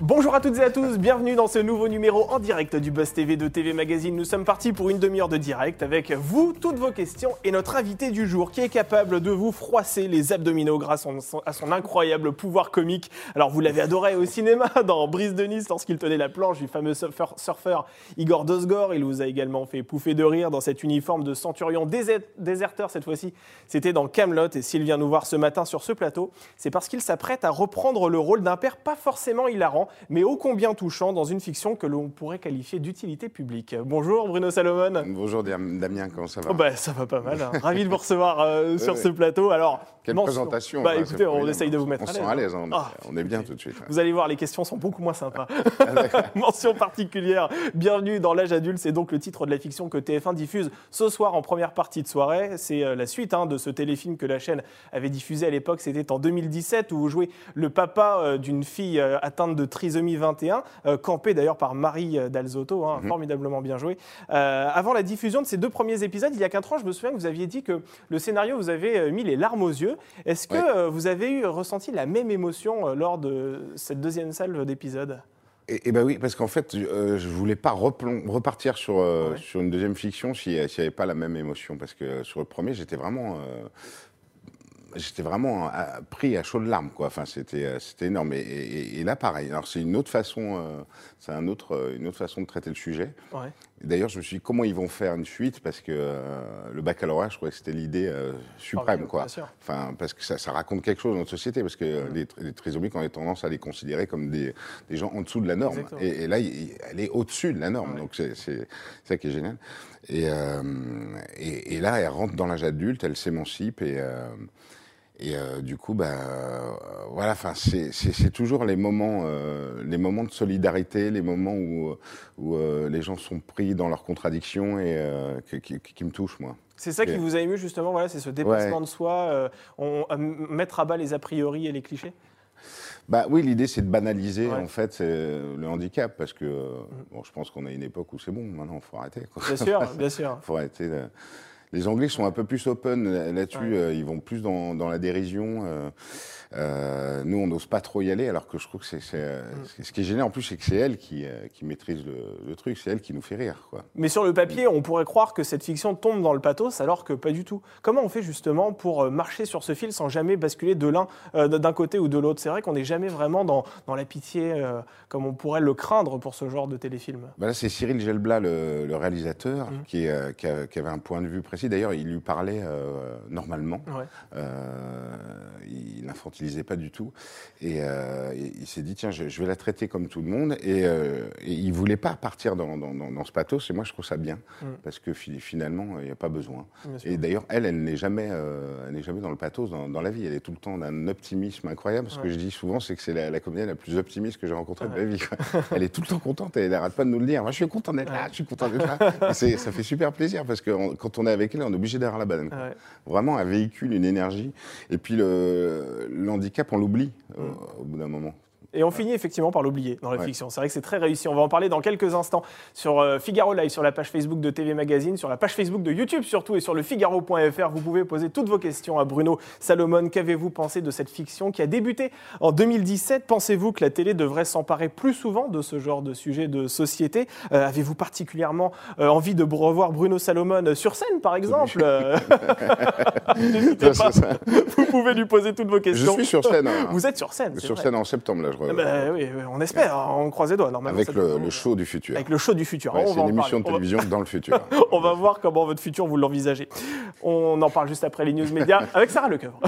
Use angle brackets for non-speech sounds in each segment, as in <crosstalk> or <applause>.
Bonjour à toutes et à tous, bienvenue dans ce nouveau numéro en direct du Buzz TV de TV Magazine. Nous sommes partis pour une demi-heure de direct avec vous, toutes vos questions et notre invité du jour qui est capable de vous froisser les abdominaux grâce à son incroyable pouvoir comique. Alors vous l'avez adoré au cinéma <laughs> dans Brise de Nice lorsqu'il tenait la planche du fameux surfeur, surfeur Igor Dosgor. Il vous a également fait pouffer de rire dans cet uniforme de centurion déserteur cette fois-ci. C'était dans Camelot et s'il vient nous voir ce matin sur ce plateau, c'est parce qu'il s'apprête à reprendre le rôle d'un père pas forcément hilarant, mais ô combien touchant dans une fiction que l'on pourrait qualifier d'utilité publique. Bonjour Bruno Salomon. Bonjour Damien, comment ça va? Oh bah, Ça va pas mal. Hein. <laughs> Ravi de vous recevoir euh, sur ce plateau. Alors, Quelle présentation bah, Écoutez, on essaye de vous mettre on à l'aise. On à l'aise, hein. ah, on, est bien tout de suite. Vous allez voir, les questions sont beaucoup moins sympas. <laughs> <laughs> Mention particulière, bienvenue dans l'âge adulte, c'est donc le titre de la fiction que TF1 diffuse ce soir en première partie de soirée. C'est euh, la suite hein, de ce téléfilm que la chaîne avait diffusé à l'époque, c'était en 2017, où vous jouez le papa euh, d'une fille atteinte de trisomie 21, campé d'ailleurs par Marie Dalzotto, hein, mhm. formidablement bien joué. avant la diffusion de ces deux premiers épisodes, il y a 4 ans, je me souviens que vous aviez dit que le scénario vous avait mis les larmes aux yeux. Est-ce que vous avez eu ressenti la même émotion lors de cette deuxième salle d'épisode et, et ben oui, parce qu'en fait, euh, je voulais pas repartir sur, sur une deuxième fiction s'il n'y avait pas la même émotion. Parce que sur le premier, j'étais vraiment j'étais vraiment euh, pris à chaud de larmes, quoi. Enfin, c'était, euh, c'était énorme. Et, là, pareil. Alors, c'est une autre façon, euh, c'est un autre, une autre façon de traiter le sujet. D'ailleurs, je me suis dit comment ils vont faire une suite? Parce que le baccalauréat, je crois que c'était l'idée suprême, quoi. Enfin, parce que ça, raconte quelque chose dans notre société, parce que les, les, trisomiques, on a tendance à les considérer comme des, des gens en dessous de la norme. Et, là, elle est au-dessus de la norme. Donc, c'est, ça qui est génial. Et, et, là, elle rentre dans l'âge adulte, elle s'émancipe et et euh, du coup, bah, euh, voilà, enfin, c'est toujours les moments, euh, les moments de solidarité, les moments où, où les gens sont pris dans leurs contradictions et qui, me touchent, moi. C'est ça qui vous a ému justement, voilà, c'est ce dépassement de soi, on, mettre à bas les a priori et les clichés? Bah oui, l'idée c'est de banaliser en fait le handicap parce que bon, je pense qu'on a une époque où c'est bon, maintenant il faut arrêter. Bien sûr, <laughs> bien sûr. faut arrêter. Les Anglais sont un peu plus open là-dessus, euh, ils vont plus dans, dans la dérision. Euh, euh, nous, on n'ose pas trop y aller, alors que je trouve que c'est mm. ce qui est gênant en plus, c'est que c'est elle qui, qui maîtrise le, truc, c'est elle qui nous fait rire. Quoi. Mais sur le papier, on pourrait croire que cette fiction tombe dans le pathos, alors que pas du tout. Comment on fait justement pour marcher sur ce fil sans jamais basculer de l'un d'un côté ou de l'autre? C'est vrai qu'on n'est jamais vraiment dans, dans la pitié comme on pourrait le craindre pour ce genre de téléfilm. Bah là, c'est Cyril Gelblat, le, le réalisateur, mm. qui, qui, qui, avait un point de vue précis D'ailleurs, il lui parlait euh, normalement. Euh, il n'infantilisait pas du tout. Et, euh, il s'est dit, tiens, je, vais la traiter comme tout le monde. Et, il ne voulait pas partir dans, ce pathos. Et moi, je trouve ça bien. Mm. Parce que finalement, il n'y a pas besoin. Et d'ailleurs, elle, elle n'est jamais, jamais dans le pathos dans, la vie. Elle est tout le temps d'un optimisme incroyable. Ce que je dis souvent, c'est que c'est la, comédienne la plus optimiste que j'ai rencontrée de ma vie. Elle est tout le temps contente. Elle n'arrête pas de nous le dire. Moi, je suis content d'être là. Je suis content d'être là. <laughs> ça fait super plaisir parce que quand on est avec on est obligé d'avoir la banane. Vraiment, un véhicule, une énergie. Et puis le, handicap, on l'oublie euh, au bout d'un moment. Et on finit effectivement par l'oublier dans la fiction. C'est vrai que c'est très réussi. On va en parler dans quelques instants sur euh, Figaro Live, sur la page Facebook de TV Magazine, sur la page Facebook de YouTube surtout et sur le Figaro.fr. Vous pouvez poser toutes vos questions à Bruno Salomon. Qu'avez-vous pensé de cette fiction qui a débuté en 2017 Pensez-vous que la télé devrait s'emparer plus souvent de ce genre de sujet de société? Euh, Avez-vous particulièrement euh, envie de revoir Bruno Salomon sur scène, par exemple? <laughs> <laughs> N'hésitez pas. Vous pouvez lui poser toutes vos questions. Je suis sur scène. Hein. Vous êtes sur scène. Sur scène en septembre, là, eh ben oui, on espère, hein, on croise les doigts. Normalement, Avec le, show du futur. Avec le show du futur. c'est une émission de télévision dans le futur. <laughs> on va voir comment votre futur vous l'envisagez. On en parle juste après les news médias avec Sarah Lecoeuvre.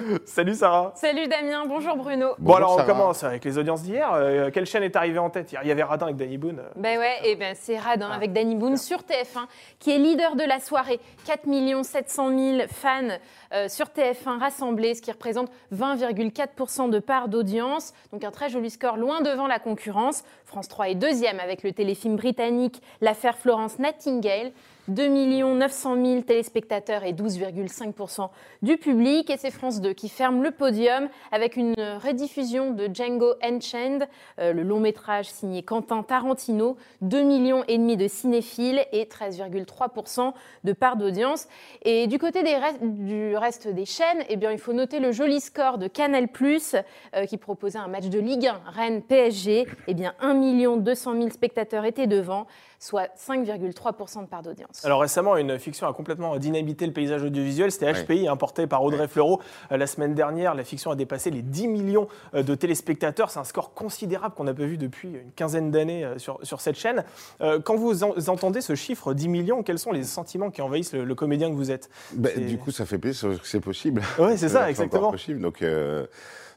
<laughs> Salut Sarah. Salut Damien, bonjour Bruno. Bon alors on commence avec les audiences d'hier. Euh, quelle chaîne est arrivée en tête? Il y avait Radin avec Danny Boone. Ben ouais, et ben c'est Radin avec Danny Boone sur TF1 qui est leader de la soirée. 4 700 000 fans euh, sur TF1 rassemblés, ce qui représente 20,4% de part d'audience. Donc un très joli score loin devant la concurrence. France 3 est deuxième avec le téléfilm britannique L'affaire Florence Nightingale. 2 900 000 téléspectateurs et 12,5% du public. Et c'est France 2 qui ferme le podium avec une rediffusion de Django Unchained, euh, le long métrage signé Quentin Tarantino, 2 millions et demi de cinéphiles et 13,3% de part d'audience. Et du côté du reste des chaînes, eh bien, il faut noter le joli score de Canal+, euh, qui proposait un match de Ligue 1 Rennes-PSG. Eh bien, 1 200 000 spectateurs étaient devant soit 5,3% de part d'audience. Alors récemment, une fiction a complètement dynamité le paysage audiovisuel. C'était HPI, importé par Audrey Fleurot. Euh, la semaine dernière, la fiction a dépassé les 10 millions euh, de téléspectateurs. C'est un score considérable qu'on n'a pas vu depuis une quinzaine d'années euh, sur, sur cette chaîne. Quand vous entendez ce chiffre 10 millions, quels sont les sentiments qui envahissent le, comédien que vous êtes? Bah, Du coup, ça fait plaisir que c'est possible. Oui, c'est ça, <laughs> exactement. Possible, donc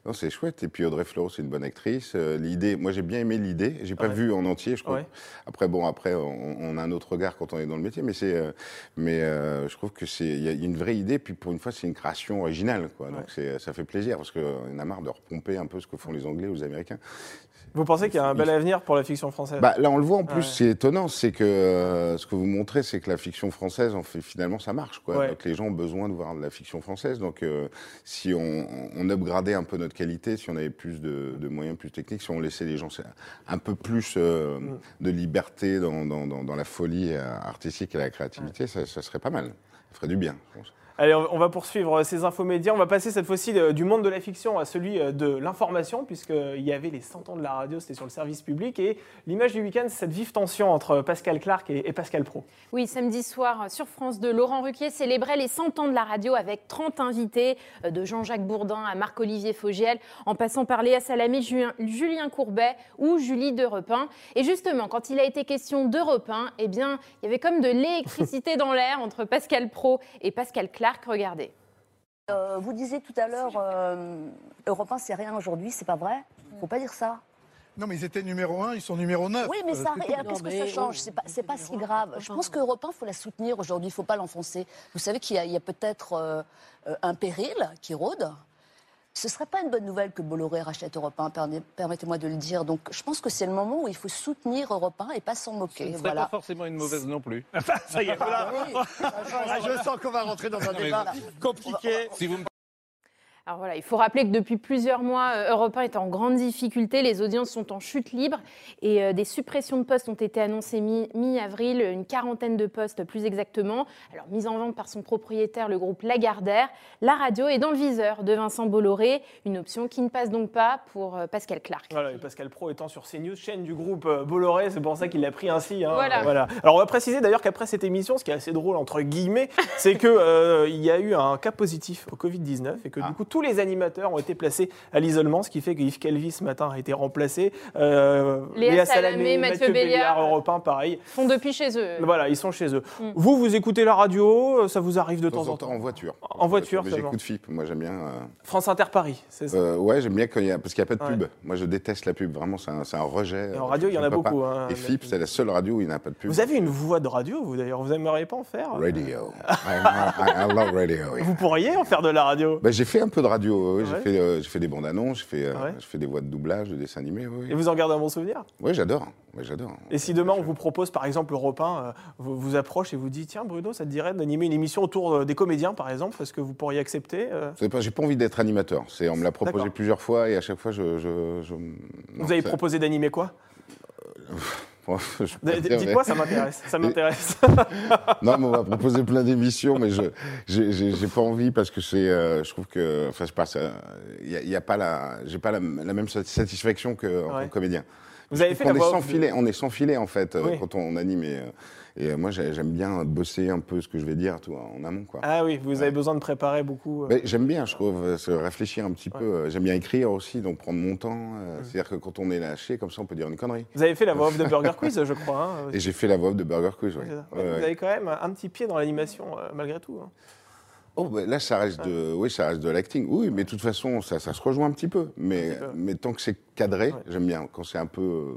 non, c'est chouette. Et puis Audrey Fleurot, c'est une bonne actrice. Euh, l'idée, moi j'ai bien aimé l'idée. J'ai pas vu en entier, je crois. Après, bon, après, on, a un autre regard quand on est dans le métier, mais c'est, euh, mais euh, je trouve que c'est, il y, a une vraie idée. Puis pour une fois, c'est une création originale, quoi. Donc ça fait plaisir parce qu'on a marre de repomper un peu ce que font les Anglais ou les Américains. Vous pensez qu'il y a un bel avenir pour la fiction française bah, Là, on le voit en plus, c'est étonnant, c'est que ce que vous montrez, c'est que la fiction française, en fait, finalement, ça marche. Quoi. Donc les gens ont besoin de voir de la fiction française. Donc si on, on upgradait un peu notre qualité, si on avait plus de, moyens plus techniques, si on laissait les gens un peu plus euh, mm. de liberté dans, dans, la folie euh, artistique et la créativité, ça, ça, serait pas mal. Ça ferait du bien, je pense. Allez, on va poursuivre ces infos médias. On va passer cette fois-ci euh, du monde de la fiction à celui euh, de l'information, puisqu'il y avait les 100 ans de la radio, c'était sur le service public. Et l'image du week-end, c'est cette vive tension entre Pascal Clark et, Pascal Pro. Oui, samedi soir, sur France 2, Laurent Ruquier célébrait les 100 ans de la radio avec 30 invités, euh, de Jean-Jacques Bourdin à Marc-Olivier Fogiel, en passant par Léa Salamé, Julien Courbet ou Julie de Repin. Et justement, quand il a été question de Repin, eh bien, il y avait comme de l'électricité dans l'air entre Pascal Pro et Pascal Clark regardez. Euh, vous disiez tout à l'heure, euh, Europe 1, c'est rien aujourd'hui, c'est pas vrai Faut pas dire ça. Non, mais ils étaient numéro 1, ils sont numéro 9. Oui, mais ça, qu'est-ce que ça change C'est pas, pas si grave. Je pense qu'Europe 1, il faut la soutenir aujourd'hui, il ne faut pas l'enfoncer. Vous savez qu'il y a, peut-être euh, un péril qui rôde. Ce ne serait pas une bonne nouvelle que Bolloré rachète Europe 1, permettez-moi de le dire. Donc je pense que c'est le moment où il faut soutenir Europe 1 et pas s'en moquer. Ce ne pas forcément une mauvaise non plus. <laughs> ça y est, voilà. Ah, je sens qu'on va rentrer dans un débat compliqué. Si vous me alors voilà, il faut rappeler que depuis plusieurs mois, euh, Europe 1 est en grande difficulté, les audiences sont en chute libre et euh, des suppressions de postes ont été annoncées mi-avril, une quarantaine de postes plus exactement. Alors mise en vente par son propriétaire, le groupe Lagardère, la radio est dans le viseur de Vincent Bolloré, une option qui ne passe donc pas pour euh, Pascal Clark. Voilà, et Pascal Pro étant sur CNews, chaîne du groupe Bolloré, c'est pour ça qu'il l'a pris ainsi. Hein. Voilà. Alors on va préciser d'ailleurs qu'après cette émission, ce qui est assez drôle entre guillemets, <laughs> c'est qu'il y a eu un cas positif au Covid-19 et que du ah. coup tout tous les animateurs ont été placés à l'isolement, ce qui fait que Yves Calvi ce matin a été remplacé. Euh, Léa, Salamé, Mathieu, Béliard, Europe 1, pareil. Sont depuis chez eux. Voilà, ils sont chez eux. Mm. Vous, vous écoutez la radio, ça vous arrive de, temps en temps En voiture. En, voiture, voiture J'écoute FIP, moi j'aime bien. Euh, France Inter Paris, c'est ça euh, Ouais, j'aime bien quand y a, parce qu'il n'y a pas de pub. Moi je déteste la pub, vraiment, c'est un, rejet. en radio, il y en a beaucoup. Hein, Et FIP, c'est la seule radio où il n'y a pas de pub. Vous avez une voix de radio, vous d'ailleurs, vous n'aimeriez pas en faire Radio. <laughs> I, love radio. Vous pourriez en faire de la radio ben, J'ai fait un peu de radio, oui, j'ai fait, euh, fait, des bandes annonces, j'ai fait, euh, fait, des voix de doublage, de dessins animés. Et vous en gardez un bon souvenir? Oui, j'adore. j'adore. Et si demain on vous propose, par exemple, Europe 1 euh, vous, vous approche et vous dit tiens, Bruno, ça te dirait d'animer une émission autour des comédiens, par exemple Est-ce que vous pourriez accepter J'ai pas envie d'être animateur. On me l'a proposé plusieurs fois et à chaque fois, je. vous avez proposé d'animer quoi? <laughs> Dites-moi, ça m'intéresse. Ça <laughs> m'intéresse. <laughs> non, mais on va proposer plein d'émissions, mais je j'ai pas envie parce que c'est, euh, je trouve que, enfin, je passe, il y, a pas la, j'ai pas la, même satisfaction que en comédien. Vous avez fait on, est sans filet, on est sans filet en fait euh, quand on anime. Et, euh, et moi, j'aime bien bosser un peu ce que je vais dire tout, en amont. Quoi. Ah oui, vous avez besoin de préparer beaucoup. Euh. J'aime bien, je trouve, se réfléchir un petit peu. J'aime bien écrire aussi, donc prendre mon temps. Euh, c'est-à-dire que quand on est lâché, comme ça, on peut dire une connerie. Vous avez fait la voix off de Burger Quiz, je crois. Hein, <laughs> et j'ai fait la voix off de Burger Quiz, oui. vous avez quand même un petit pied dans l'animation, euh, malgré tout. Hein. Oh, bah, là, ça reste de, oui, ça reste de l'acting. Oui, mais de toute façon, ça, ça se rejoint un petit peu. Mais, mais tant que c'est cadré, j'aime bien. Quand c'est un peu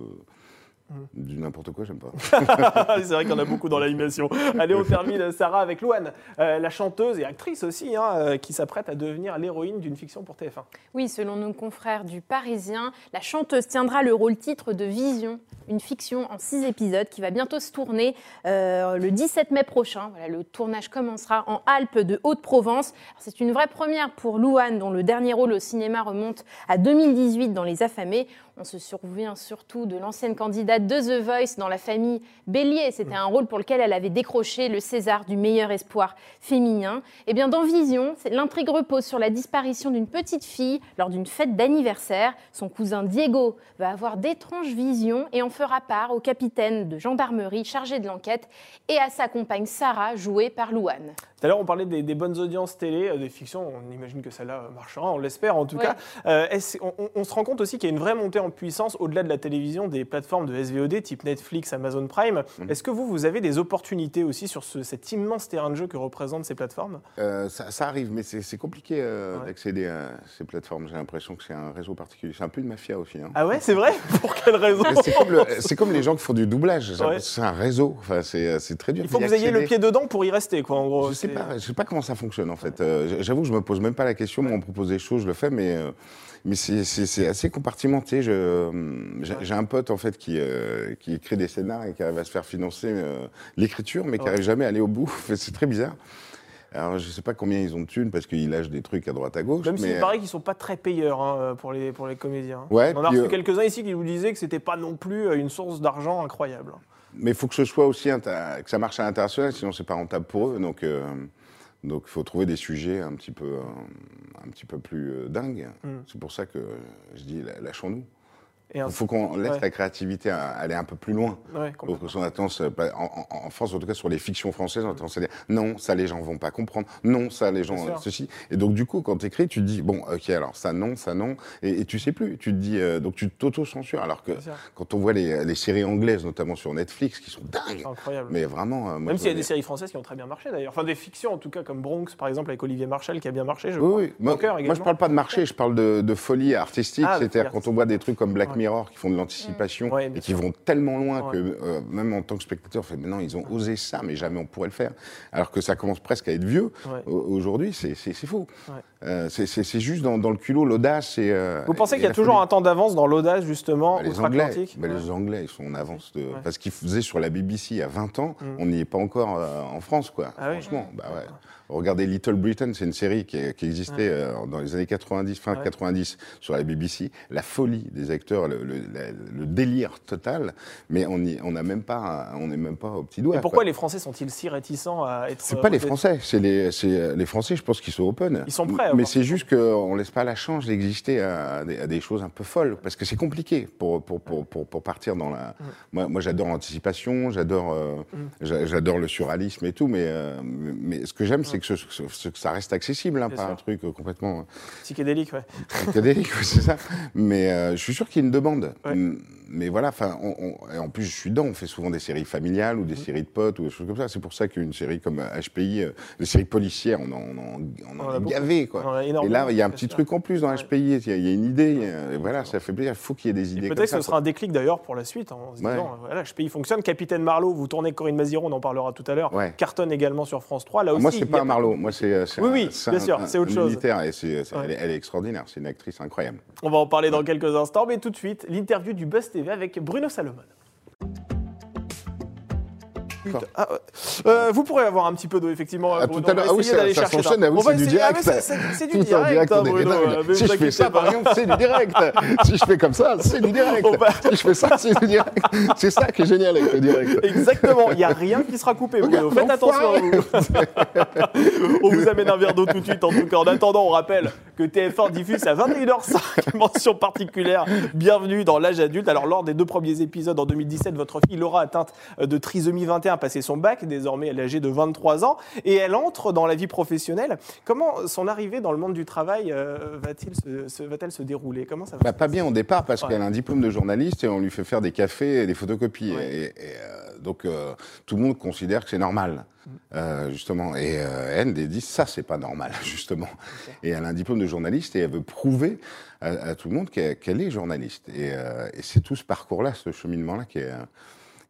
Du n'importe quoi, j'aime pas. <laughs> c'est vrai qu'il y en a beaucoup dans l'animation. Allez, on termine, Sarah, avec Louane, euh, la chanteuse et actrice aussi, hein, euh, qui s'apprête à devenir l'héroïne d'une fiction pour TF1. Oui, selon nos confrères du Parisien, la chanteuse tiendra le rôle titre de Vision, une fiction en six épisodes qui va bientôt se tourner euh, le 17 mai prochain. Voilà, le tournage commencera en Alpes de Haute-Provence. C'est une vraie première pour Louane, dont le dernier rôle au cinéma remonte à 2018 dans Les Affamés. On se souvient surtout de l'ancienne candidate de The Voice dans la famille Bélier. C'était un rôle pour lequel elle avait décroché le César du meilleur espoir féminin. Eh bien, dans Vision, l'intrigue repose sur la disparition d'une petite fille lors d'une fête d'anniversaire. Son cousin Diego va avoir d'étranges visions et en fera part au capitaine de gendarmerie chargé de l'enquête et à sa compagne Sarah, jouée par Louane. Tout à l'heure, on parlait des, bonnes audiences télé, euh, des fictions. On imagine que celle-là marchera, on l'espère en tout cas. Euh, on, se rend compte aussi qu'il y a une vraie montée en puissance au-delà de la télévision des plateformes de SVOD type Netflix, Amazon Prime. Mhm. Est-ce que vous, vous avez des opportunités aussi sur cet immense terrain de jeu que représentent ces plateformes? Euh, ça, arrive, mais c'est compliqué d'accéder à ces plateformes. J'ai l'impression que c'est un réseau particulier. C'est un peu une mafia aussi. Hein. Ah ouais, c'est vrai? <laughs> Pour quelle raison C'est comme, les gens qui font du doublage. C'est un réseau. Enfin, c'est très dur. Il faut que vous ayez le pied dedans pour y rester, quoi, en gros. Je sais je sais pas comment ça fonctionne en fait. Euh, j'avoue je me pose même pas la question. Moi, on me propose des choses, je le fais, mais euh, mais c'est assez compartimenté. J'ai un pote en fait qui, euh, qui écrit des scénarios et qui arrive à se faire financer l'écriture, mais qui n'arrive jamais à aller au bout. <laughs> c'est très bizarre. Alors, je ne sais pas combien ils ont de thunes parce qu'ils lâchent des trucs à droite à gauche. Même s'il paraît qu'ils ne sont pas très payeurs hein, pour, les, pour les comédiens. Ouais, on a reçu quelques-uns ici qui vous disaient que ce n'était pas non plus une source d'argent incroyable. Mais il faut que ce soit aussi, que ça marche à l'international, sinon c'est pas rentable pour eux. Donc, donc il faut trouver des sujets un petit peu, un, petit peu plus euh, dingues. Mm. C'est pour ça que je dis lâchons-nous. Il faut qu'on laisse la créativité aller un peu plus loin. Ouais, on a tendance, en, France, en tout cas sur les fictions françaises, on a tendance à dire non, ça les gens vont pas comprendre, non, ça les gens, ceci. Et donc du coup, quand tu écris, tu te dis, bon, ok, alors ça non, ça non, et, et tu sais plus. Tu te dis, euh, donc tu t'auto-censures. Alors que quand on voit les, les, séries anglaises, notamment sur Netflix, qui sont dingues. Incroyable. Mais vraiment. Euh, Même s'il y a des séries françaises qui ont très bien marché d'ailleurs. Enfin, des fictions en tout cas, comme Bronx par exemple, avec Olivier Marchal, qui a bien marché, je oui, Oui, moi, moi, je parle pas de marché, je parle de, de folie artistique. Ah, C'est-à-dire quand on voit des trucs comme Black Mirror qui font de l'anticipation et qui vont tellement loin que euh, même en tant que spectateur, fait mais non, ils ont osé ça, mais jamais on pourrait le faire. Alors que ça commence presque à être vieux. Aujourd'hui, c'est faux. Euh, c'est juste dans, le culot, l'audace. Euh, Vous pensez qu'il y a toujours un temps d'avance dans l'audace, justement, bah, les Anglais, bah, Les Anglais, ils sont en avance. De... Parce qu'ils faisaient sur la BBC il y a 20 ans, mm. on n'y est pas encore en France, quoi. Ah franchement, bah ouais. Regardez Little Britain, c'est une série qui, existait euh, dans les années 90, fin 90, sur la BBC. La folie des acteurs, le, délire total, mais on n'est même pas, on n'est même pas au petit doigt. Et pourquoi les Français sont-ils si réticents à être C'est pas les Français, c'est les, les Français. Je pense qu'ils sont open. Ils sont prêts. Mais c'est juste qu'on laisse pas la chance d'exister à, des choses un peu folles, parce que c'est compliqué pour pour, pour, pour, partir dans la. Mm. Moi, moi j'adore l'anticipation, j'adore euh, mm. j'adore le surréalisme et tout, mais euh, mais ce que j'aime, c'est que, ça reste accessible, hein, pas un truc euh, complètement. Psychédélique, ouais. Psychédélique, <laughs> c'est ça. Mais euh, je suis sûr qu'il y a une demande mais voilà, enfin, en plus, je suis dedans. On fait souvent des séries familiales ou des mhm. séries de potes ou des choses comme ça. C'est pour ça qu'une série comme HPI, les séries policières, on en, on gavé, quoi. Et là, il y a un petit truc en plus dans HPI. Il y, a une idée. et voilà, ça fait plaisir. Il faut qu'il y ait des idées. Peut-être que ce sera un déclic d'ailleurs pour la suite, en se disant, voilà, HPI fonctionne. Capitaine Marlowe, vous tournez Corinne Maziron, on en parlera tout à l'heure. Cartonne également sur France 3. Là aussi, moi, c'est pas Marlowe. Moi, c'est. Oui, oui, bien sûr, c'est autre chose. Elle, est, extraordinaire. C'est une actrice incroyable. On va en parler dans quelques instants, mais tout de suite, l'interview du Buzz TV avec Bruno Salomon. Ah, euh, vous pourrez avoir un petit peu d'eau, effectivement. Ah, tout à l'heure, ah oui, ça, ça s'enchaîne, ah c'est du direct. c'est du direct, hein, Bruno. Si je fais ça, par exemple, c'est du direct. <laughs> si je fais comme ça, c'est du direct. Si je fais ça, c'est du direct. C'est ça qui est génial avec le direct. Exactement, il n'y a rien qui sera coupé, Bruno. Faites attention à vous. <laughs> on vous amène un verre d'eau tout de suite, en tout cas. En attendant, on rappelle que TF1 diffuse à 21h05, <laughs> mention particulière. Bienvenue dans l'âge adulte. Alors, lors des deux premiers épisodes en 2017, votre fille Laura atteinte de trisomie 21 a passé son bac, désormais elle est âgée de 23 ans, et elle entre dans la vie professionnelle. Comment son arrivée dans le monde du travail euh, va-t-il se, va-t-elle se dérouler? Comment ça va bah, Pas bien au départ, parce qu'elle a un diplôme de journaliste et on lui fait faire des cafés et des photocopies. Et, euh, donc euh, tout le monde considère que c'est normal. Euh, justement, et euh, elle, elle dit ça, c'est pas normal, <laughs> justement. Et elle a un diplôme de journaliste et elle veut prouver à, à tout le monde qu'elle est journaliste. Et, euh, et c'est tout ce parcours-là, ce cheminement-là qui est, euh,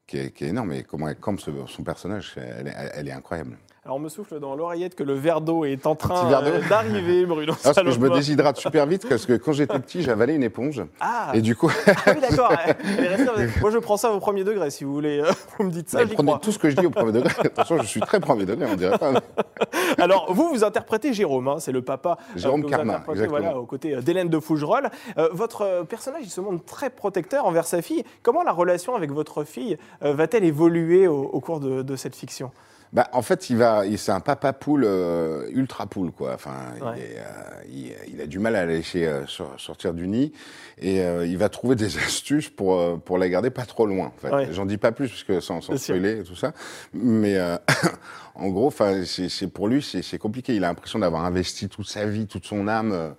qui, est, qui est énorme. Et comment elle campe ce- son personnage, elle est incroyable. Alors on me souffle dans l'oreillette que le verre d'eau est en train euh, d'arriver, Bruno. Parce que je me déshydrate super vite parce que quand j'étais petit, j'avalais une éponge. Ah, Et du coup, ah oui, d'accord. Moi, je prends ça au premier degré, si vous voulez. euh, Vous me dites ça, crois. tout ce que je dis au premier degré. <laughs> Attention, je suis très premier degré, on dirait pas. Alors, vous, vous interprétez Jérôme, hein, c'est le papa euh, Jérôme Carmin, exactement. voilà, aux côtés d'Hélène de Fougerolles. Euh, votre personnage, il se montre très protecteur envers sa fille. Comment la relation avec votre fille va-t-elle évoluer au, au cours de, de cette fiction? Bah, en fait, il va, c'est un papa poule euh, ultra poule quoi. Enfin, il, est, euh, il- il a du mal à la laisser euh, sor- sortir du nid et euh, il va trouver des <laughs> astuces pour euh, pour la garder pas trop loin. En fait. Ouais. J'en dis pas plus parce que sans, sans spoiler et tout ça. Mais euh, <laughs> en gros, enfin, c'est pour lui, c'est compliqué. Il a l'impression d'avoir investi toute sa vie, toute son âme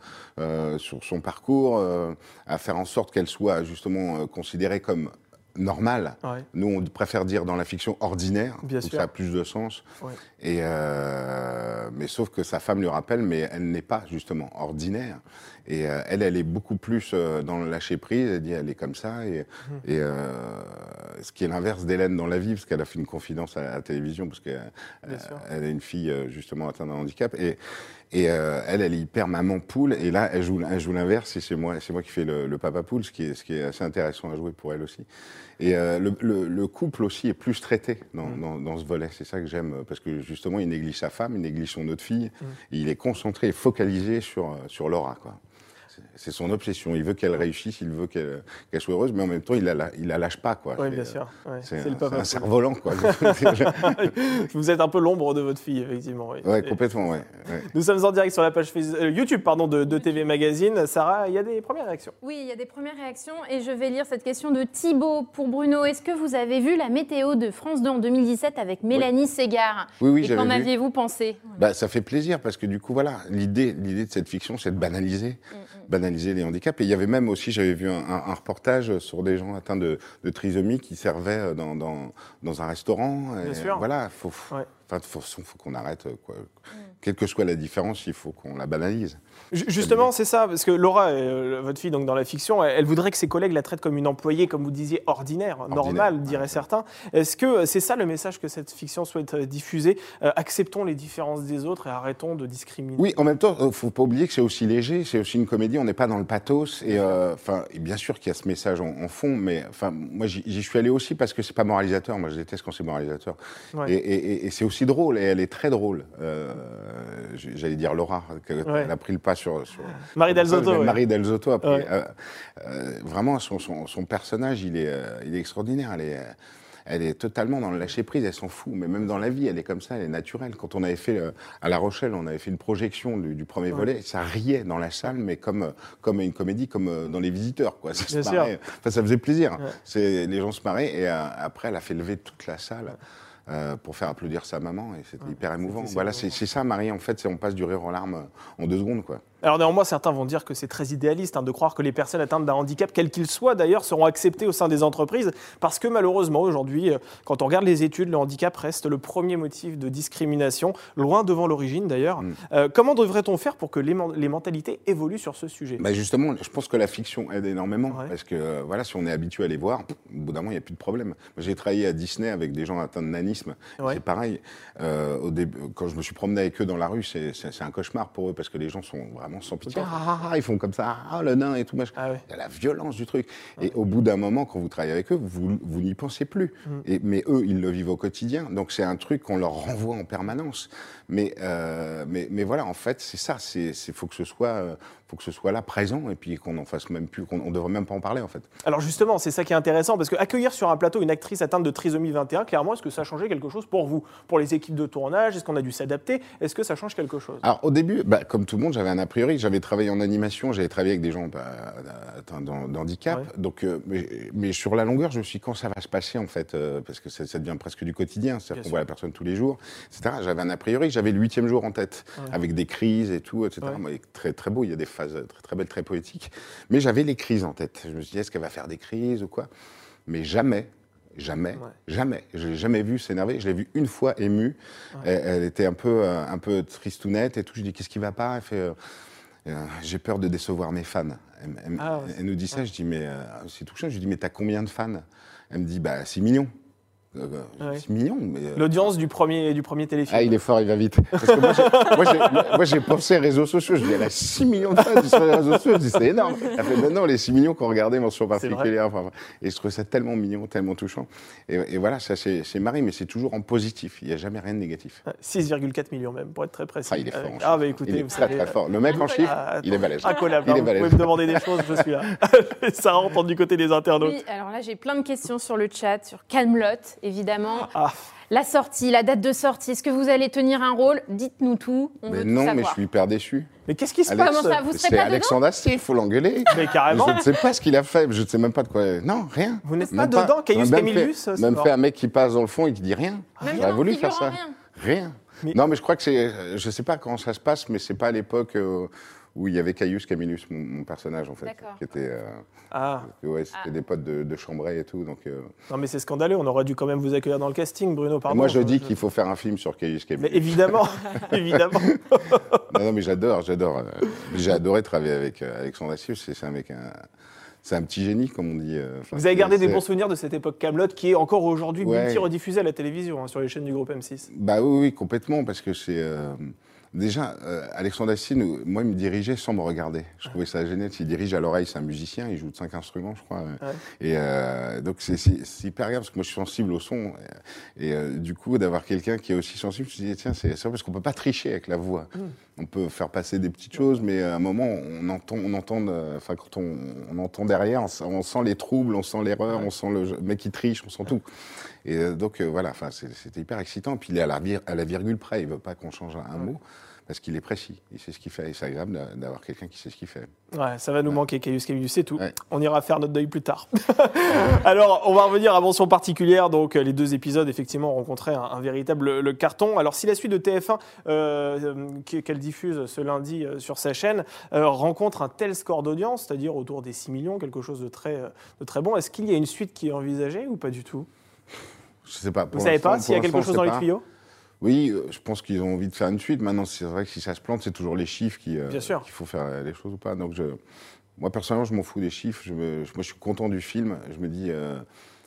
sur son parcours, euh, à faire en sorte qu'elle soit justement considérée comme normale. Ouais. Nous, on préfère dire dans la fiction ordinaire, Bien où sûr. ça a plus de sens. Ouais. Et euh, mais sauf que sa femme lui rappelle, mais elle n'est pas justement ordinaire. Et euh, elle, elle est beaucoup plus euh, dans le lâcher prise. Elle dit, elle est comme ça. Et, Mmh. et euh, ce qui est l'inverse d'Hélène dans la vie, parce qu'elle a fait une confidence à la télévision, parce qu'elle elle a une fille justement atteinte d'un handicap. Et, et elle, elle est hyper maman poule. Et là, elle joue, elle joue l'inverse. Et c'est moi, c'est moi qui fais le, le papa poule, ce qui, est, ce qui est assez intéressant à jouer pour elle aussi. Et le, le- le couple aussi est plus traité dans, dans- dans ce volet. C'est ça que j'aime, parce que justement, il néglige sa femme, il néglige son autre fille. Et il est concentré et focalisé sur, sur Laura. Quoi. C'est- son obsession. Il veut qu'elle réussisse, il veut qu'elle soit heureuse, mais en même temps, il la, la- il la lâche pas. Quoi. Oui, bien sûr. Ouais, C'est un, cerf-volant, quoi. <laughs> <laughs> Vous êtes un peu l'ombre de votre fille, effectivement. oui. ouais, complètement, ouais. ouais. Nous sommes en direct sur la page euh, YouTube pardon, de, de TV Magazine. Sarah, il y a des premières réactions. Oui, il y a des premières réactions et je vais lire cette question de Thibaut pour Bruno. Est-ce que vous avez vu la météo de France 2 en 2017 avec Mélanie Ségard Oui, oui, Et j'avais qu'en aviez-vous pensé? Bah, ça fait plaisir parce que du coup, voilà, l'idée, l'idée de cette fiction, c'est de banaliser, banaliser les handicaps. Et il y avait même aussi, j'avais vu un, un- un reportage sur des gens atteints de, de trisomie qui servaient dans, dans, dans un restaurant. Et Bien sûr. Voilà, faut, Ouais. enfin, faut, faut qu'on arrête, quoi. Quelle que soit la différence, il faut qu'on la banalise. Ju- Justement, c'est ça, parce que Laura, euh, votre fille, donc dans la fiction, elle, elle voudrait que ses collègues la traitent comme une employée, comme vous disiez, ordinaire, normale, ouais. diraient certains. Est-ce que euh, c'est ça le message que cette fiction souhaite euh, diffuser? Euh, Acceptons les différences des autres et arrêtons de discriminer. Oui, en même temps, euh, faut pas oublier que c'est aussi léger, c'est aussi une comédie. On n'est pas dans le pathos. Et enfin, bien sûr qu'il y a ce message en, en fond, mais enfin, moi, j'y suis allé aussi parce que c'est pas moralisateur. Moi, je déteste quand c'est moralisateur. Ouais. Et, et- et- et c'est aussi drôle. Et elle est très drôle. J'allais dire Laura, elle a pris le pas sur. sur Marie Del Zotto, ouais. Marie Del Zotto a pris. Ouais. euh, euh, vraiment, son, son- son personnage, il est, euh, il est extraordinaire. Elle est. elle est totalement dans le lâcher prise, elle s'en fout. Mais même dans la vie, elle est comme ça, elle est naturelle. Quand on avait fait euh, à La Rochelle, on avait fait une projection du, du premier volet, ça riait dans la salle, mais comme comme une comédie, comme euh, dans Les Visiteurs, quoi. Ça, se Bien sûr. marrait. Enfin, ça faisait plaisir. Ouais. C'est les gens se marraient et euh, après, elle a fait lever toute la salle. Euh, pour faire applaudir sa maman et c'était hyper émouvant. Voilà, c'est ça, Marie. En fait, c'est on passe du rire aux larmes euh, en deux secondes, quoi. Alors néanmoins, certains vont dire que c'est très idéaliste hein, de croire que les personnes atteintes d'un handicap, quel qu'il soit d'ailleurs, seront acceptées au sein des entreprises, parce que malheureusement aujourd'hui, euh, quand on regarde les études, le handicap reste le premier motif de discrimination, loin devant l'origine d'ailleurs. Mm. Euh, comment devrait-on faire pour que les, men- les mentalités évoluent sur ce sujet? Bah justement, je pense que la fiction aide énormément Ouais. parce que euh, voilà, si on est habitué à les voir, pff, au bout d'un moment, il n'y a plus de problème. J'ai travaillé à Disney avec des gens atteints de nanisme. Ouais. C'est pareil. Euh, au début, quand je me suis promené avec eux dans la rue, c'est un cauchemar pour eux parce que les gens sont vraiment sans pitié. Ah, ah, ah, ils font comme ça, ah, le nain et tout machin. Ouais. Il y a la violence du truc. Et au bout d'un moment, quand vous travaillez avec eux, vous, vous n'y pensez plus. Mm. Et, mais eux, ils le vivent au quotidien. Donc c'est un truc qu'on leur renvoie en permanence. Mais, euh, mais, mais voilà, en fait, c'est ça. Il faut que ce soit, euh, faut que ce soit là, présent, et puis qu'on en fasse même plus, qu'on on devrait même pas en parler, en fait. Alors justement, c'est ça qui est intéressant, parce que accueillir sur un plateau une actrice atteinte de trisomie 21, clairement, est-ce que ça a changé quelque chose pour vous? Pour les équipes de tournage, est-ce qu'on a dû s'adapter? Est-ce que ça change quelque chose? Alors au début, bah, comme tout le monde, j'avais un a priori. J'avais travaillé en animation, j'avais travaillé avec des gens bah, atteints d'han- d'handicap. Ouais. Donc, euh, mais, mais sur la longueur, je me suis dit quand ça va se passer en fait, euh, parce que ça, ça devient presque du quotidien, c'est-à-dire qu'on voit la personne tous les jours, etc. J'avais un a priori, j'avais le huitième jour en tête, Ouais. avec des crises et tout, etc. Ouais. Moi, très très beau, il y a des phases très très belles, très poétiques. Mais j'avais les crises en tête. Je me suis dit est-ce qu'elle va faire des crises ou quoi? Mais jamais Jamais, Ouais. jamais. Je l'ai jamais vu s'énerver. Je l'ai vu une fois émue. Elle, elle était un peu, euh, un peu tristounette et tout. Je dis qu'est-ce qui va pas? Elle fait euh, euh, j'ai peur de décevoir mes fans. Elle, elle- Ah ouais. elle nous dit ça. Je dis mais c'est touchant. Je lui dis mais t'as combien de fans? Elle me dit bah 6 millions. Euh, Ouais. 6 millions mais, euh, L'audience du premier, du premier téléfilm. ah, il est fort, il va vite. Parce que moi, j'ai- pensé réseaux sociaux. Je dis, elle a 6 millions de fans sur les réseaux sociaux. Je dis, c'est énorme. Elle fait, non, non, les 6 millions qu'on regardait mention C'est particulière. Enfin, et je trouvais ça tellement mignon, tellement touchant. Et, et voilà, ça, c'est c'est Marie, mais c'est toujours en positif. Il n'y a jamais rien de négatif. Ouais, 6,4 millions même, pour être très précis. Ah, il est fort. Avec- en Ah, bah écoutez, il est vous très, savez, très fort. Le mec en chiffres, Ah, il est balèze. Incollable, Il hein, est vous balèze. pouvez me demander des choses, je suis là. <laughs> Ça rentre du côté des internautes. Oui, alors là, j'ai plein de questions sur le chat, sur Camelot, évidemment. Ah, La sortie, la date de sortie, est-ce que vous allez tenir un rôle? Dites-nous tout, on Mais veut non, tout mais je suis hyper déçu. mais qu'est-ce qui se Alex- passe Comment ça, vous serez C'est pas Alexandre Astier, il faut l'engueuler. Mais carrément, Je ne sais pas ce qu'il a fait, je ne sais même pas de quoi. Non, rien. vous n'êtes pas dedans, Caius Même fait- Camillus c'est Même fait un mec qui passe dans le fond et qui dit rien. Même J'aurais voulu faire ça. rien. Rien. Mais- Non, mais je crois que c'est. Je sais pas comment ça se passe, mais c'est pas à l'époque euh, où il y avait Caius Camillus, mon, mon personnage, en fait. D'accord. Qui était. euh, Ah, ouais, c'était Ah. des potes de, de Chambray et tout. Donc, euh, non mais c'est scandaleux, on aurait dû quand même vous accueillir dans le casting, Bruno, et pardon. moi, je dis qu'il faut faire un film sur Caius Mais Camillus. évidemment, <laughs> évidemment. non, non, mais j'adore, j'adore. euh, J'ai adoré travailler avec Alexandre Astier. C'est un mec. un- C'est un petit génie, comme on dit. enfin, Vous avez gardé des bons souvenirs de cette époque Camelot qui est encore aujourd'hui Ouais. multi-rediffusée à la télévision, hein, sur les chaînes du groupe M6. Bah oui, oui, complètement, parce que c'est. euh, déjà, euh, Alexandre Astier, moi, il me dirigeait sans me regarder. Je trouvais ça génial. Il dirige à l'oreille, c'est un musicien, il joue de cinq instruments, je crois. euh. Ouais. Et euh, donc, c'est hyper grave, parce que moi, je suis sensible au son. Et euh, du coup, d'avoir quelqu'un qui est aussi sensible, je me suis dit, tiens, c'est vrai, parce qu'on peut pas tricher avec la voix. Mm. On peut faire passer des petites choses, mais à un moment, on entend, on entend, euh, enfin, quand on, on entend derrière, on, sent- on sent les troubles, on sent l'erreur, on sent le mec qui triche, on sent tout. Et euh, donc, euh, voilà, enfin, c'était hyper excitant. Puis il est à la, vir- à la virgule près, il veut pas qu'on change un mot, parce qu'il est précis, il sait ce qu'il fait. Et c'est agréable d'a- d'avoir quelqu'un qui sait ce qu'il fait. Ouais, ça va nous manquer, Caius Camillus, c'est tout. Ouais. On ira faire notre deuil plus tard. <laughs> Alors, on va revenir à mention particulière. Donc, les deux épisodes, effectivement, ont rencontré un, un véritable le carton. Alors, si la suite de TF1, euh, qu'elle diffuse ce lundi euh, sur sa chaîne, euh, rencontre un tel score d'audience, c'est-à-dire autour des 6 millions, quelque chose de très, de très bon, est-ce qu'il y a une suite qui est envisagée ou pas du tout? Je sais pas. Vous pour savez pas s'il y a quelque chose dans les tuyaux? Oui, euh, je pense qu'ils ont envie de faire une suite. Maintenant, c'est vrai que si ça se plante, c'est toujours les chiffres qui, euh, Bien sûr. qu'il faut faire les choses ou pas. Donc, je, moi, personnellement, je m'en fous des chiffres. Je me- moi, je suis content du film. Je me dis, euh,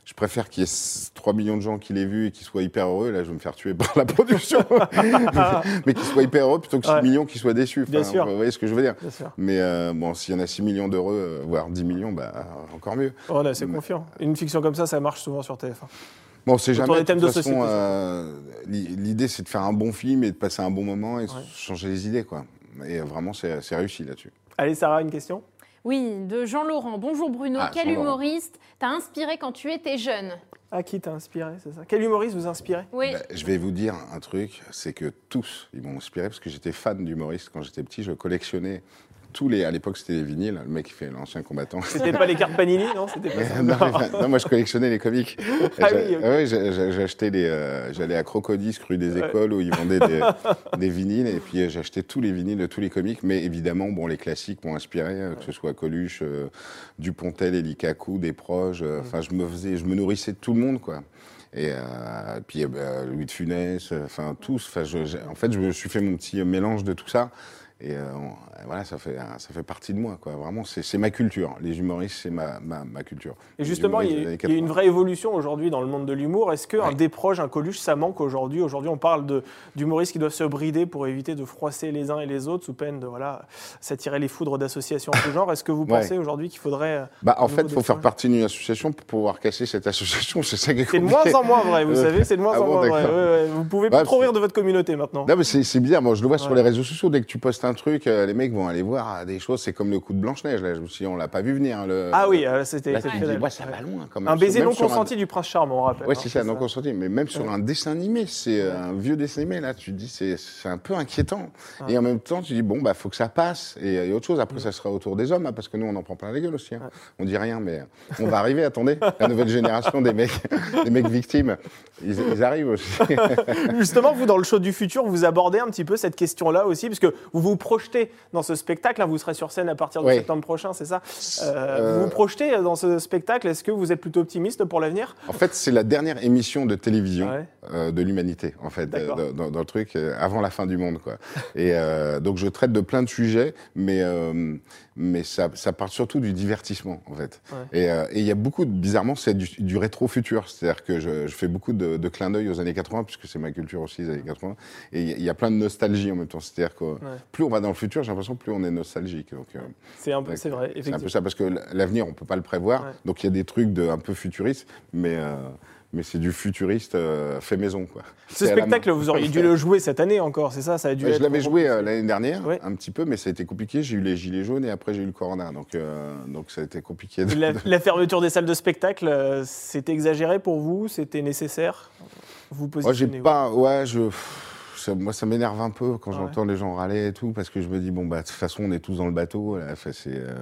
je préfère qu'il y ait 3 millions de gens qui l'aient vu et qui soient hyper heureux. Là, je vais me faire tuer par la production. <laughs> Mais qu'ils soient hyper heureux plutôt que 6 Ouais. millions qui soient déçus. Bien sûr. Vous voyez ce que je veux dire. Mais euh, bon, s'il y en a 6 millions d'heureux, voire 10 millions, bah, encore mieux. On est assez confiant. Une fiction comme ça, ça marche souvent sur TF1. Bon, on sait jamais. thèmes toute de façon, euh, l'i- L'idée, c'est de faire un bon film et de passer un bon moment et de changer les idées, quoi. Et vraiment, c'est c'est réussi là-dessus. Allez, Sarah, une question? Oui, de Jean-Laurent. Bonjour Bruno, Ah, quel humoriste t'a inspiré quand tu étais jeune? Ah, qui t'a inspiré, c'est ça? Quel humoriste vous inspirait Oui. Bah, je vais vous dire un truc, c'est que tous, ils m'ont inspiré parce que j'étais fan d'humoristes quand j'étais petit. Je collectionnais tous les. À l'époque, c'était les vinyles. Le mec qui fait l'ancien combattant. C'était pas les cartes Panini, non C'était pas <laughs> ça non, non, moi je collectionnais les comics. <laughs> Ah oui, ok. ouais, j'ai- j'ai- j'ai acheté les. euh, J'allais à Crocodis, rue des Ouais. écoles, où ils vendaient des, <laughs> des vinyles, et puis euh, acheté tous les vinyles de tous les comics. Mais évidemment, bon, les classiques m'ont inspiré, euh, que ce soit Coluche, euh, Dupontel, Eli Kaku, des proches. euh, Enfin, je me faisais, je me nourrissais de tout le monde, quoi. Et euh, puis euh, bah, Louis de Funès, euh, enfin tous. Je- en fait, je me suis fait mon petit mélange de tout ça. Et voilà, ça fait, ça fait partie de moi, quoi. Vraiment, c'est ma culture. Les humoristes, c'est ma, ma, ma culture. Et justement, il y, a, une 80. vraie évolution aujourd'hui dans le monde de l'humour. Est-ce qu'un Ouais. Desproges, un Coluche, ça manque aujourd'hui? Aujourd'hui, on parle de- d'humoristes qui doivent se brider pour éviter de froisser les uns et les autres sous peine de voilà, s'attirer les foudres d'associations en ce genre. Est-ce que vous Ouais. pensez aujourd'hui qu'il faudrait. euh, Bah, en fait, il faut faire partie d'une association pour pouvoir casser cette association. <laughs> C'est ça qui est C'est de moins en moins vrai, vous Euh, savez, c'est de moins ah en moins vrai. Ouais, Vous pouvez Ouais, plus trop rire de votre communauté maintenant. Non, mais c'est bizarre. Moi, je le vois sur les réseaux sociaux. Dès que tu postes un truc, euh, les mecs vont aller voir des choses. C'est comme le coup de Blanche-Neige. Là, je me suis dit, on l'a pas vu venir. hein, le- Ah oui, euh, c'était Là, tu te dis, exceptionnel. ouais, ça va loin quand même. Un baiser non un- consenti du prince charmant, on rappelle. Ouais, hein, c'est ça, non consenti. Mais même sur un dessin animé, c'est euh, un vieux dessin animé, là, tu te dis, c'est c'est un peu inquiétant. Et en même temps, tu dis, bon, bah, faut que ça passe. Et, et autre chose, après, ça sera autour des hommes, hein, parce que nous, on en prend plein la gueule aussi. hein. On dit rien, mais on va arriver, attendez. La nouvelle génération des mecs, <laughs> des mecs victimes, ils, ils arrivent aussi. <laughs> Justement, vous, dans le show du futur, vous abordez un petit peu cette question-là aussi, parce que vous vous projetez dans ce spectacle. Hein, vous serez sur scène à partir de septembre prochain, c'est ça Euh, Euh, Vous vous projetez dans ce spectacle. Est-ce que vous êtes plutôt optimiste pour l'avenir? En fait, c'est la dernière émission de télévision Ouais. euh, de l'humanité, en fait, dans, dans le truc, avant la fin du monde, quoi. Et donc, je traite de plein de sujets, mais, mais ça, ça part surtout du divertissement, en fait. Ouais. Et il y a beaucoup, de, bizarrement, c'est du, du rétro-futur. C'est-à-dire que je, je fais beaucoup de, de clins d'œil aux années 80, puisque c'est ma culture aussi, les années 80. Et il y a- il y a plein de nostalgie en même temps. C'est-à-dire que plus on va dans le futur, j'ai l'impression plus on est nostalgique. Donc, euh, C'est un peu, c'est vrai, c'est un peu ça, parce que l'avenir, on peut pas le prévoir. Ouais. Donc il y a des trucs de, un peu futuristes, mais, euh, mais c'est du futuriste euh, fait maison. Quoi. Ce spectacle, vous auriez dû le jouer cette année encore, c'est ça? Ça a dû je l'avais joué euh, l'année dernière, Ouais. un petit peu, mais ça a été compliqué. J'ai eu les gilets jaunes et après j'ai eu le corona, donc, euh, donc ça a été compliqué. de- La, <laughs> la fermeture des salles de spectacle, c'était exagéré pour vous? C'était nécessaire? Vous Moi, j'ai positionnez pas, ouais, je, ça- moi, ça m'énerve un peu quand Ouais. j'entends les gens râler et tout, parce que je me dis, bon, bah, de toute façon, on est tous dans le bateau. c'est, euh,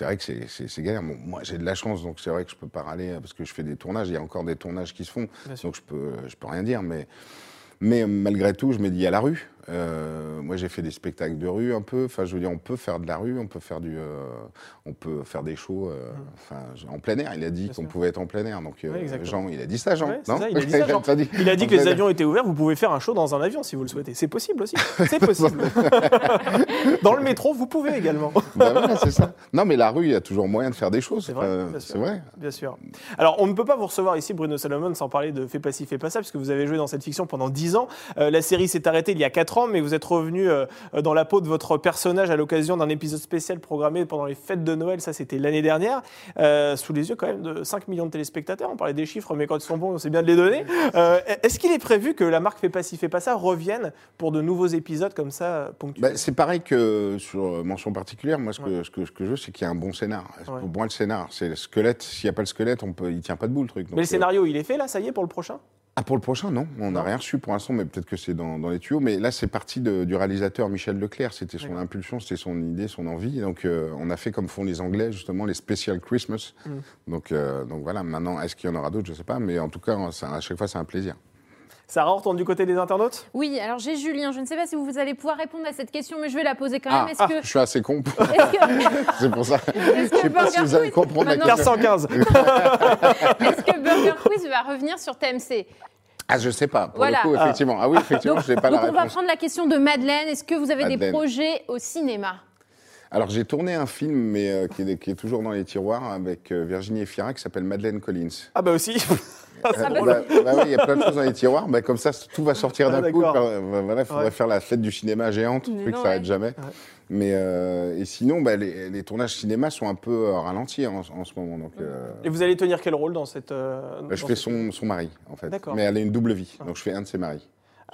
vrai que c'est, galère. Bon, moi, j'ai de la chance, donc c'est vrai que je peux pas râler euh, parce que je fais des tournages. Il y a encore des tournages qui se font, Bien sûr. donc je peux, je peux rien dire. Mais, mais malgré tout, je me dis, il y a la rue. Euh, moi, j'ai fait des spectacles de rue un peu. Enfin, je veux dire, on peut faire de la rue, on peut faire du, euh, on peut faire des shows, euh, enfin, en plein air. Il a dit qu'on pouvait être en plein air. Donc, Oui. Jean, il a dit ça, Jean, Ouais, c'est non ça, il a dit ça, <laughs> Jean. pas dit. Il a dit En que les avions étaient ouverts, vous pouvez faire un show dans un avion si vous le souhaitez. C'est possible aussi. C'est <laughs> possible. <laughs> dans le métro, vous pouvez également. Bah voilà, c'est ça. Non, mais la rue, il y a toujours moyen de faire des choses. C'est vrai, bien sûr. c'est vrai. Bien sûr. Alors, on ne peut pas vous recevoir ici, Bruno Salomon, sans parler de Fais pas ci, fais pas ça, puisque vous avez joué dans cette fiction pendant 10 ans. La série s'est arrêtée il y a 4 ans, mais vous êtes revenu euh, dans la peau de votre personnage à l'occasion d'un épisode spécial programmé pendant les fêtes de Noël. Ça, c'était l'année dernière. Euh, sous les yeux, quand même, de 5 millions de téléspectateurs. On parlait des chiffres, mais quand ils sont bons, c'est bien de les donner. Euh, Est-ce qu'il est prévu que la marque Fais pas ci, fais pas ça revienne pour de nouveaux épisodes comme ça, ponctuels Bah, c'est pareil que sur mention particulière. Moi, ce que, ce que, ce que je veux, c'est qu'il y ait un bon scénar. Ouais. Pour moi, le scénar, c'est le squelette. S'il n'y a pas le squelette, on peut, il tient pas debout le truc. Mais le scénario, il est fait là, ça y est, pour le prochain? Ah, pour le prochain, non. On n'a rien reçu pour l'instant, mais peut-être que c'est dans, dans les tuyaux. Mais là, c'est parti de- du réalisateur Michel Leclerc. C'était son impulsion, c'était son idée, son envie. Donc, euh, on a fait comme font les Anglais, justement, les Special Christmas. Mm. Donc, euh, donc voilà. Maintenant, est-ce qu'il y en aura d'autres? Je ne sais pas. Mais en tout cas, ça- à chaque fois, c'est un plaisir. Sarah, on retourne du côté des internautes? Oui, alors j'ai Julien. Je ne sais pas si vous allez pouvoir répondre à cette question, mais je vais la poser quand Ah, même. ah, Est-ce que, je suis assez con. que, <laughs> c'est pour ça. est-ce Je sais pas si Burger vous allez Quiz- comprendre la question. 1515 <laughs> Est-ce que Burger Quiz va revenir sur TMC Ah, je sais pas. Pour Voilà. le coup, effectivement. Ah oui, effectivement, je n'ai pas la Donc on va réponse. prendre la question de Madeleine. Est-ce que vous avez des projets au cinéma? Alors, j'ai tourné un film, mais euh, qui, est, qui est toujours dans les tiroirs, avec euh, Virginie Efira, qui s'appelle Madeleine Collins. Ah bah aussi. <laughs> Euh, bah, bah, bah oui, il y a plein de choses dans les tiroirs. Bah, comme ça, tout va sortir Ah, d'un coup. d'accord. Euh, Voilà, il faudrait Ouais. faire la fête du cinéma géante, Mais truc non, qui s'arrête ouais. jamais. Mais euh, et sinon, bah, les, les tournages cinéma sont un peu ralentis en, en ce moment. Donc, euh, Et vous allez tenir quel rôle dans cette. euh, bah, je fais cette- son, son mari, en fait. Mais elle a une double vie. Donc, je fais un de ses maris.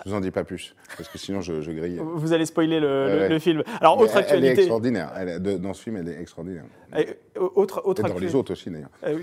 Je vous en dis pas plus, parce que sinon, je, je grille. Vous allez spoiler le, film. Alors, Mais autre elle, elle est actualité. extraordinaire. Elle est- de- dans ce film, elle est extraordinaire. Eh, Autre, autre Et dans les autres aussi, d'ailleurs. Ah oui.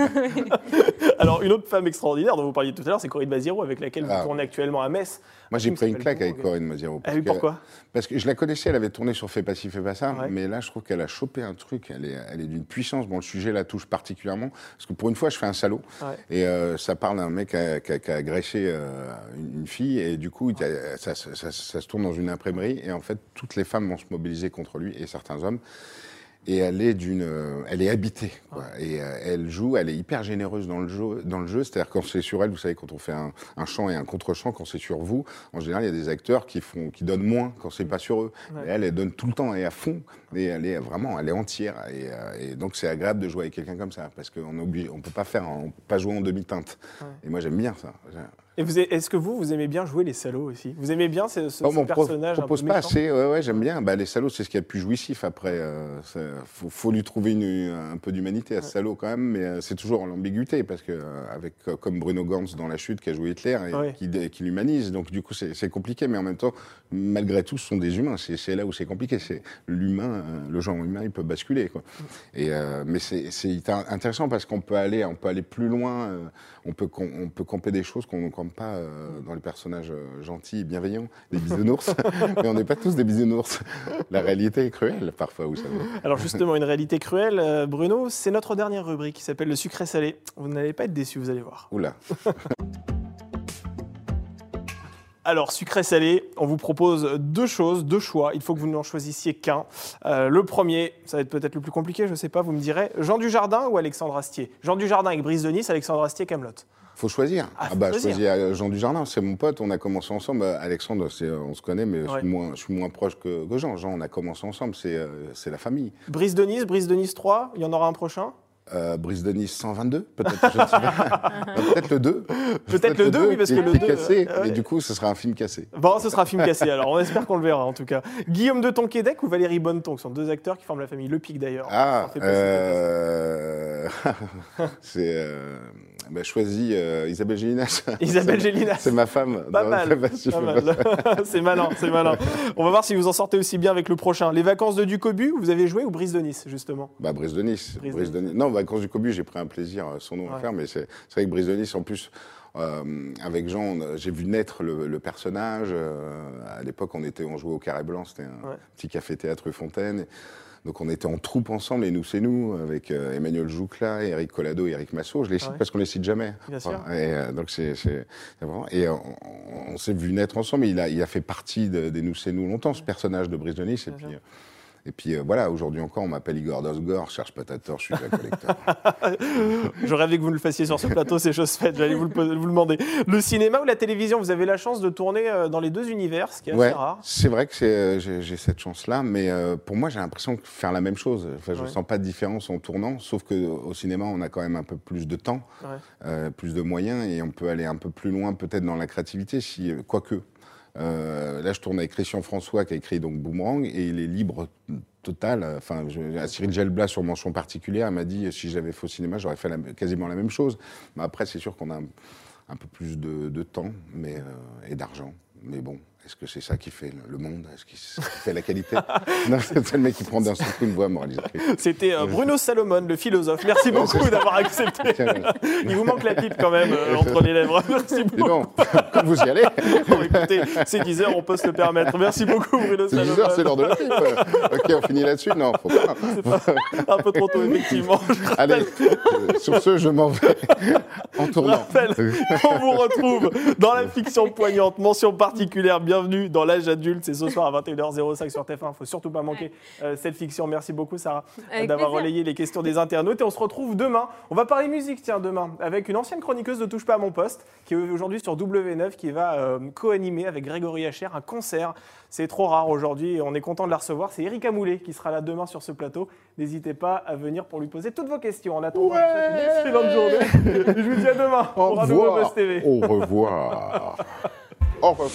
<laughs> Alors, une autre femme extraordinaire dont vous parliez tout à l'heure, c'est Corinne Baziro, avec laquelle vous Ah. tournez actuellement à Metz. Moi, j'ai pris une claque avec Corinne Maziro. Ah oui, que- pourquoi? Parce que je la connaissais, elle avait tourné sur Fais pas ci, fais pas ça, Ouais. mais là, je trouve qu'elle a chopé un truc, elle est, elle est d'une puissance. Bon, le sujet la touche particulièrement, parce que pour une fois, je fais un salaud, Ouais. et euh, ça parle d'un mec qui a, qui a- qui a agressé euh, une, une fille, et du coup, a- ça, ça- ça- ça se tourne dans une imprimerie, et en fait, toutes les femmes vont se mobiliser contre lui, et certains hommes. Et elle est d'une, euh, elle est habitée, quoi. Et euh, elle joue, elle est hyper généreuse dans le jeu, dans le jeu. C'est-à-dire quand c'est sur elle, vous savez, quand on fait un, un chant et un contre-chant, quand c'est sur vous, en général, il y a des acteurs qui font, qui donnent moins quand c'est pas sur eux. Ouais. Et elle, elle donne tout le temps et à fond. Et elle est vraiment, elle est entière. Et, euh, et donc c'est agréable de jouer avec quelqu'un comme ça, parce qu'on on peut pas faire, on peut pas jouer en demi-teinte. Et moi, j'aime bien ça. Et est-ce que vous, vous aimez bien jouer les salauds aussi? Vous aimez bien ce, ce- Oh, ce pro- personnage un propose peu pas méchant? assez. Ouais, ouais, j'aime bien. Bah, les salauds, c'est ce qu'il y a de plus jouissif. Après, euh, ça- faut, faut lui trouver une- un peu d'humanité à ce salaud quand même, mais euh, c'est toujours l'ambiguïté parce que euh, avec euh, comme Bruno Gantz dans La Chute qui a joué Hitler et Ouais. qui, l'humanise, donc du coup c'est compliqué, mais en même temps, malgré tout, ce sont des humains. C'est là où c'est compliqué. C'est l'humain, euh, le genre humain, il peut basculer. Quoi. Et euh, mais c'est intéressant parce qu'on peut aller, on peut aller plus loin. euh, on peut on peut camper des choses qu'on ne pas euh, dans les personnages euh, gentils et bienveillants, des bisounours. <laughs> mais on n'est pas tous des bisounours. La réalité est cruelle parfois, vous savez. Alors justement, une réalité cruelle, euh, Bruno, c'est notre dernière rubrique qui s'appelle le sucré salé. Vous n'allez pas être déçu, vous allez voir. Oula. <laughs> Alors, sucré-salé, on vous propose deux choses, deux choix. Il faut que vous n'en choisissiez qu'un. Euh, le premier, ça va être peut-être le plus compliqué, je ne sais pas, vous me direz, Jean Dujardin ou Alexandre Astier? Jean Dujardin avec Brise de Nice, Alexandre Astier, Camelot. Faut choisir. Ah, Ah, faut bah, je choisir. choisis euh, Jean Dujardin, c'est mon pote, on a commencé ensemble. Euh, Alexandre, euh, on se connaît, mais je, suis moins, je suis moins proche que, que Jean. Jean, on a commencé ensemble, c'est, la famille. Brise de Nice, Brise de Nice 3, il y en aura un prochain? Euh, Brise de Nice 122, peut-être, je <laughs> peut-être le 2. Peut-être le 2, oui, parce que le qui est 2, cassé, euh, ouais. mais du coup, ce sera un film cassé. Bon, ce sera un film cassé alors, on espère qu'on le verra en tout cas. Guillaume de Tonquédec ou Valérie Bonneton, qui sont deux acteurs qui forment la famille Le Pic d'ailleurs. Ah, euh... <laughs> <laughs> c'est. Bah, choisis euh, Isabelle Gélinas. <laughs> Isabelle Gélinas. C'est ma femme. Pas Non, mal, <laughs> c'est malin, c'est malin. On va voir si vous en sortez aussi bien avec le prochain. Les vacances de Ducobu, vous avez joué ou Brise de Nice justement Bah, Brise de Nice. Brise Brise, de Nice. Non, Vacances du Cobu, j'ai pris un plaisir euh, sans nom à faire, mais c'est vrai que Brise de Nice, en plus, euh, avec Jean, j'ai vu naître le, le personnage. euh, à l'époque, on, était, on jouait au Carré Blanc, c'était un Ouais. petit café-théâtre Fontaine. Donc on était en troupe ensemble, et nous c'est nous, avec euh, Emmanuel Joucla, Eric Collado et Eric Massot. Je les cite Ouais. parce qu'on les cite jamais. Bien sûr. Et, euh, donc c'est vraiment. Et on, on s'est vu naître ensemble. Il a, il a fait partie de- des nous c'est nous longtemps, ce personnage de Brise de Nice. Et puis, euh, et puis euh, voilà, aujourd'hui encore, on m'appelle Igor Dosgor, cherche pas ta tort, je suis un collecteur. <laughs> Je rêvais que vous le fassiez sur ce plateau, c'est chose faite, j'allais vous le, vous le demander. Le cinéma ou la télévision, vous avez la chance de tourner euh, dans les deux univers, ce qui est assez rare. c'est vrai que euh, j'ai cette chance-là, mais euh, pour moi, j'ai l'impression de faire la même chose. Enfin, je ne Ouais. sens pas de différence en tournant, sauf qu'au cinéma, on a quand même un peu plus de temps, Ouais. euh, plus de moyens, et on peut aller un peu plus loin, peut-être dans la créativité, si, quoique. Euh, là, je tourne avec Christian François, qui a écrit donc Boomerang, et il est libre total. Enfin, Cyril Gelblas, sur mention particulière, m'a dit si j'avais fait au cinéma, j'aurais fait quasiment la même chose. Mais après, c'est sûr qu'on a un, peu plus de, temps euh, et d'argent. Mais bon, est-ce que c'est ça qui fait le- monde? Est-ce que c'est ça qui fait la qualité? <laughs> Non, c'est le mec qui prend d'un seul coup une voix moralisatrice. C'était euh, Bruno Salomon, le philosophe. Merci beaucoup d'avoir accepté. Il vous manque la pipe quand même euh, entre les lèvres. <laughs> Merci beaucoup. comme vous y allez, <laughs> Bon, écoutez, c'est 10 heures, on peut se le permettre. Merci beaucoup, Bruno c'est 10 Salomon. heures, c'est l'heure de la pipe. ok, on finit là-dessus Non, faut pas. Un peu trop tôt, effectivement. Allez, euh, sur ce, je m'en vais en tournant. rappelle qu'on vous retrouve dans la fiction poignante. Mention particulière, bienvenue dans l'âge adulte. C'est ce soir à 21h05 sur TF1. Il faut surtout pas manquer euh, cette fiction. Merci beaucoup, Sarah, Avec d'avoir relayé les questions des internautes. Et on se retrouve demain. On va parler musique, tiens, demain, avec une ancienne chroniqueuse de Touche pas à mon poste, qui est aujourd'hui sur W9, qui va euh, co-animer avec Grégory Hacher un concert. C'est trop rare aujourd'hui et on est content de la recevoir. C'est Erika Moulet qui sera là demain sur ce plateau. N'hésitez pas à venir pour lui poser toutes vos questions. En attendant, je vous une excellente journée. <laughs> Je vous dis à demain Au pour un nouveau revoir. Au revoir. <laughs> Au revoir.